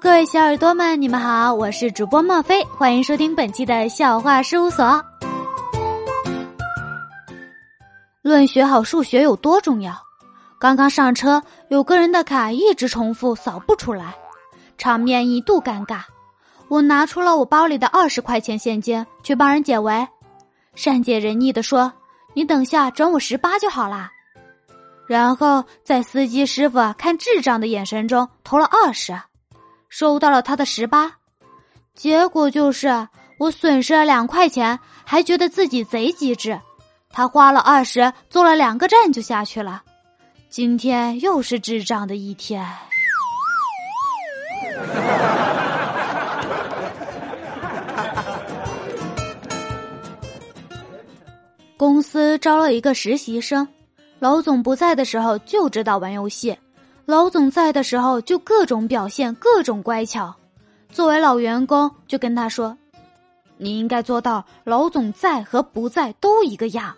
各位小耳朵们，你们好，我是主播莫菲，欢迎收听本期的笑话事务所。论学好数学有多重要？刚刚上车，有个人的卡一直重复扫不出来，场面一度尴尬。我拿出了我包里的二十块钱现金去帮人解围，善解人意的说：“你等下转我十八就好啦。”然后在司机师傅看智障的眼神中投了二十，收到了他的十八，结果就是我损失了两块钱，还觉得自己贼机智。他花了二十，坐了两个站就下去了。今天又是智障的一天。公司招了一个实习生。老总不在的时候就知道玩游戏，老总在的时候就各种表现，各种乖巧。作为老员工，就跟他说：“你应该做到老总在和不在都一个样。”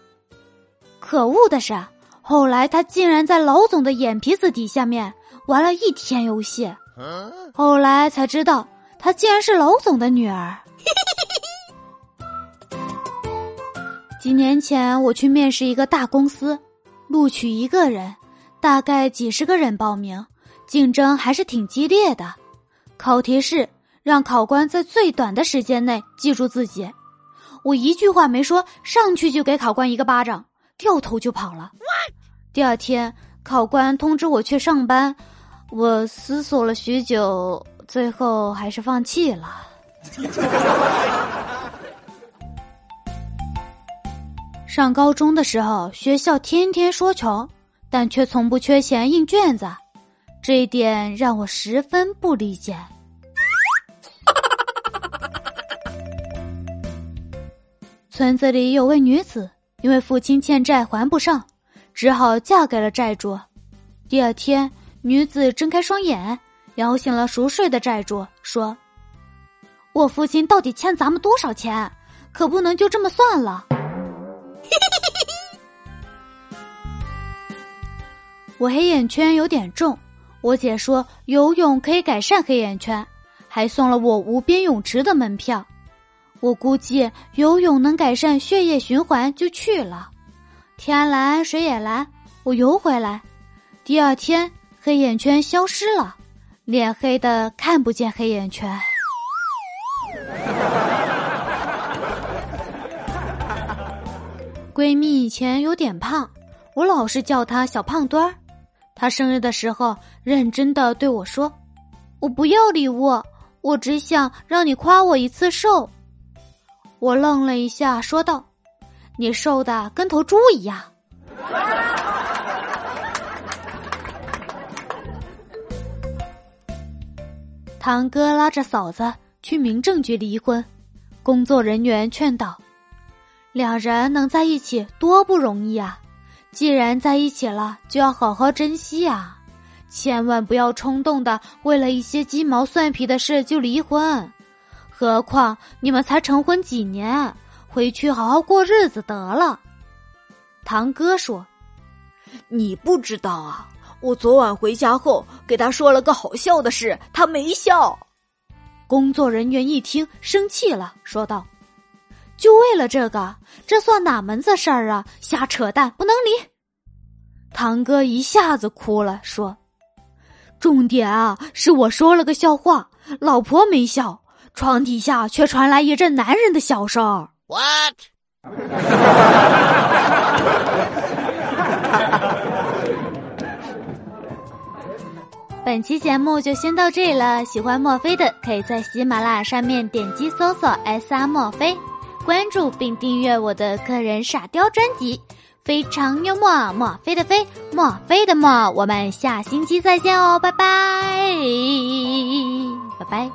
可恶的是，后来他竟然在老总的眼皮子底下面玩了一天游戏，后来才知道他竟然是老总的女儿。几年前我去面试一个大公司。录取一个人，大概几十个人报名，竞争还是挺激烈的。考题是让考官在最短的时间内记住自己。我一句话没说，上去就给考官一个巴掌，掉头就跑了。第二天，考官通知我去上班，我思索了许久，最后还是放弃了。上高中的时候，学校天天说穷，但却从不缺钱印卷子，这一点让我十分不理解。村子里有位女子，因为父亲欠债还不上，只好嫁给了债主。第二天，女子睁开双眼，摇醒了熟睡的债主，说：“我父亲到底欠咱们多少钱？可不能就这么算了。” 我黑眼圈有点重，我姐说游泳可以改善黑眼圈，还送了我无边泳池的门票。我估计游泳能改善血液循环，就去了。天蓝水也蓝，我游回来，第二天黑眼圈消失了，脸黑的看不见黑眼圈。闺蜜以前有点胖，我老是叫她小胖墩儿。他生日的时候，认真的对我说：“我不要礼物，我只想让你夸我一次瘦。”我愣了一下，说道：“你瘦的跟头猪一样。”堂哥拉着嫂子去民政局离婚，工作人员劝导。两人能在一起多不容易啊！既然在一起了，就要好好珍惜啊！千万不要冲动的为了一些鸡毛蒜皮的事就离婚。何况你们才成婚几年，回去好好过日子得了。堂哥说：“你不知道啊，我昨晚回家后给他说了个好笑的事，他没笑。”工作人员一听生气了，说道。就为了这个，这算哪门子事儿啊？瞎扯淡，不能离！堂哥一下子哭了，说：“重点啊，是我说了个笑话，老婆没笑，床底下却传来一阵男人的笑声。” What？本期节目就先到这里了。喜欢墨菲的，可以在喜马拉雅上面点击搜索 “S R 墨菲”。关注并订阅我的个人傻雕专辑，非常幽默，墨菲的菲，墨菲的墨，我们下星期再见哦，拜拜，拜拜。